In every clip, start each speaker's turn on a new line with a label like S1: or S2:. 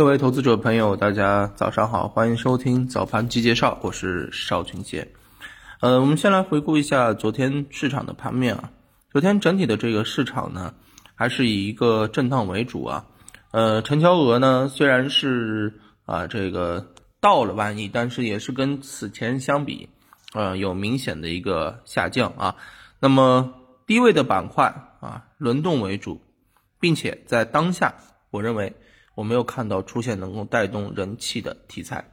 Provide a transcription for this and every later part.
S1: 各位投资者朋友，大家早上好，欢迎收听早盘机介绍，我是邵群杰。呃，我们先来回顾一下昨天市场的盘面啊。昨天整体的这个市场呢，还是以一个震荡为主啊。呃，成交额呢虽然是啊这个到了万亿，但是也是跟此前相比，呃有明显的一个下降啊。那么低位的板块啊轮动为主，并且在当下，我认为。我没有看到出现能够带动人气的题材。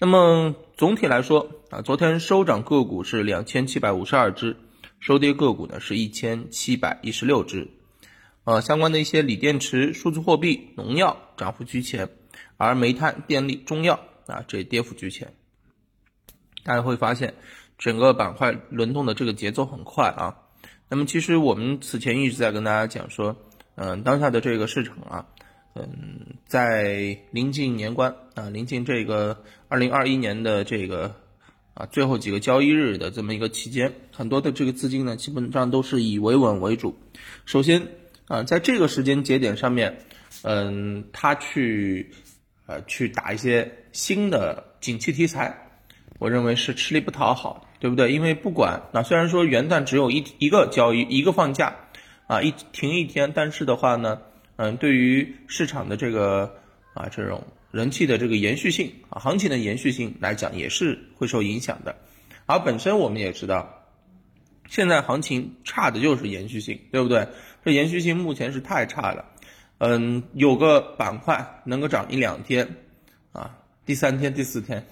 S1: 那么总体来说啊，昨天收涨个股是两千七百五十二只，收跌个股呢是一千七百一十六只。呃，相关的一些锂电池、数字货币、农药涨幅居前，而煤炭、电力、中药啊这跌幅居前。大家会发现整个板块轮动的这个节奏很快啊。那么其实我们此前一直在跟大家讲说，嗯，当下的这个市场啊。嗯，在临近年关啊，临近这个二零二一年的这个啊最后几个交易日的这么一个期间，很多的这个资金呢，基本上都是以维稳为主。首先啊，在这个时间节点上面，嗯，他去呃去打一些新的景气题材，我认为是吃力不讨好，对不对？因为不管啊，虽然说元旦只有一一个交易一个放假啊，一停一天，但是的话呢。嗯，对于市场的这个啊这种人气的这个延续性啊，行情的延续性来讲，也是会受影响的。而本身我们也知道，现在行情差的就是延续性，对不对？这延续性目前是太差了。嗯，有个板块能够涨一两天，啊，第三天、第四天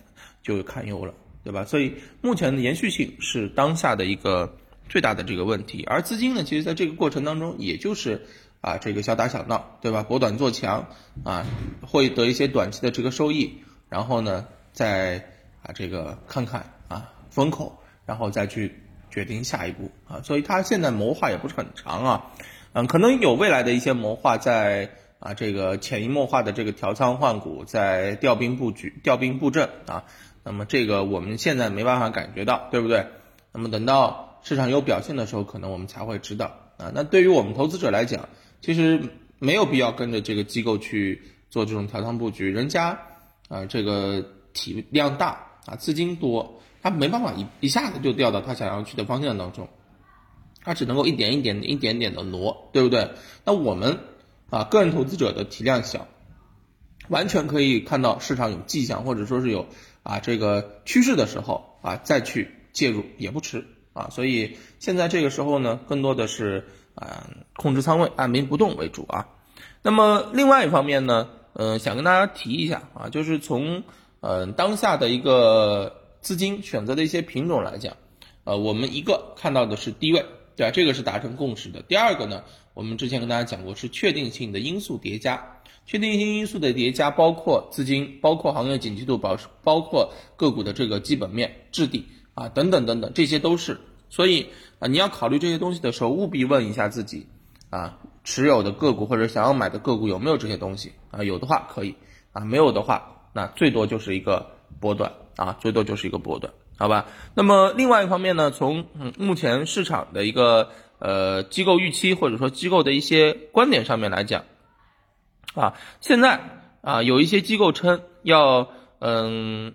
S1: 就堪忧了，对吧？所以目前的延续性是当下的一个最大的这个问题。而资金呢，其实在这个过程当中，也就是。啊，这个小打小闹，对吧？博短做强，啊，会得一些短期的这个收益，然后呢，再啊这个看看啊风口，然后再去决定下一步啊。所以它现在谋划也不是很长啊，嗯，可能有未来的一些谋划在啊这个潜移默化的这个调仓换股，在调兵布局、调兵布阵啊。那么这个我们现在没办法感觉到，对不对？那么等到市场有表现的时候，可能我们才会知道啊。那对于我们投资者来讲，其实没有必要跟着这个机构去做这种调仓布局，人家啊这个体量大啊资金多，他没办法一一下子就掉到他想要去的方向当中，他只能够一点一点一点点的挪，对不对？那我们啊个人投资者的体量小，完全可以看到市场有迹象或者说是有啊这个趋势的时候啊再去介入也不迟啊，所以现在这个时候呢，更多的是。啊，控制仓位，按兵不动为主啊。那么另外一方面呢，呃，想跟大家提一下啊，就是从呃当下的一个资金选择的一些品种来讲，呃，我们一个看到的是低位，对吧？这个是达成共识的。第二个呢，我们之前跟大家讲过，是确定性的因素叠加，确定性因素的叠加包括资金，包括行业景气度，保持包括个股的这个基本面质地啊，等等等等，这些都是。所以啊，你要考虑这些东西的时候，务必问一下自己，啊，持有的个股或者想要买的个股有没有这些东西啊？有的话可以，啊，没有的话，那最多就是一个波段啊，最多就是一个波段，好吧？那么另外一方面呢，从嗯目前市场的一个呃机构预期或者说机构的一些观点上面来讲，啊，现在啊有一些机构称要嗯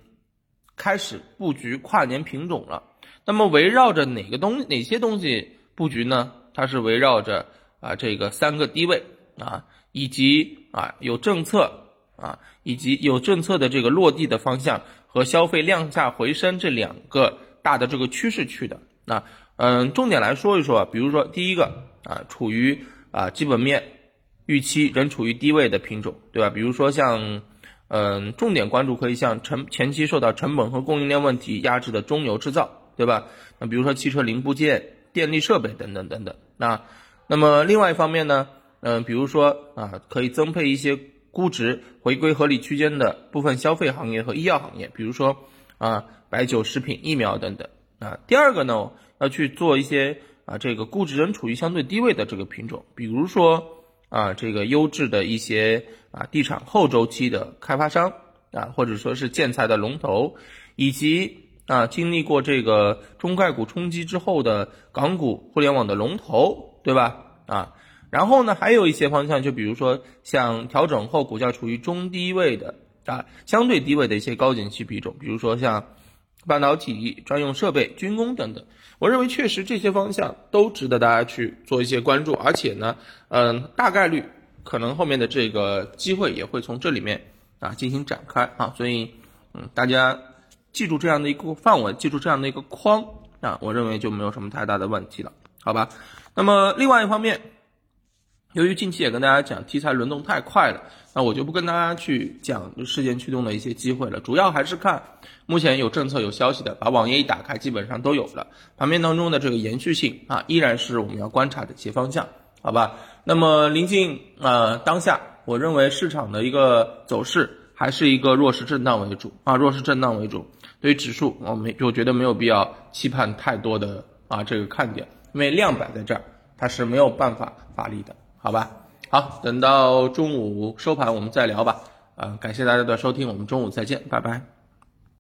S1: 开始布局跨年品种了。那么围绕着哪个东哪些东西布局呢？它是围绕着啊这个三个低位啊，以及啊有政策啊，以及有政策的这个落地的方向和消费量价回升这两个大的这个趋势去的。那嗯，重点来说一说，比如说第一个啊，处于啊基本面预期仍处于低位的品种，对吧？比如说像嗯，重点关注可以像成前期受到成本和供应链问题压制的中游制造。对吧？那比如说汽车零部件、电力设备等等等等。那那么另外一方面呢，嗯，比如说啊，可以增配一些估值回归合理区间的部分消费行业和医药行业，比如说啊，白酒、食品、疫苗等等。啊，第二个呢，要去做一些啊，这个估值仍处于相对低位的这个品种，比如说啊，这个优质的一些啊，地产后周期的开发商啊，或者说是建材的龙头，以及。啊，经历过这个中概股冲击之后的港股互联网的龙头，对吧？啊，然后呢，还有一些方向，就比如说像调整后股价处于中低位的啊，相对低位的一些高景气品种，比如说像半导体、专用设备、军工等等。我认为确实这些方向都值得大家去做一些关注，而且呢，嗯，大概率可能后面的这个机会也会从这里面啊进行展开啊，所以嗯，大家记住这样的一个范围，记住这样的一个框啊，我认为就没有什么太大的问题了，好吧？那么另外一方面。由于近期也跟大家讲题材轮动太快了，那我就不跟大家去讲事件驱动的一些机会了，主要还是看目前有政策有消息的，把网页一打开，基本上都有了。盘面当中的这个延续性啊，依然是我们要观察的一些方向，好吧？那么临近呃当下，我认为市场的一个走势还是一个弱势震荡为主啊，弱势震荡为主。对于指数，我们我觉得没有必要期盼太多的啊这个看点，因为量摆在这儿，它是没有办法发力的。好吧，好，等到中午收盘我们再聊吧。啊，感谢大家的收听，我们中午再见，拜拜。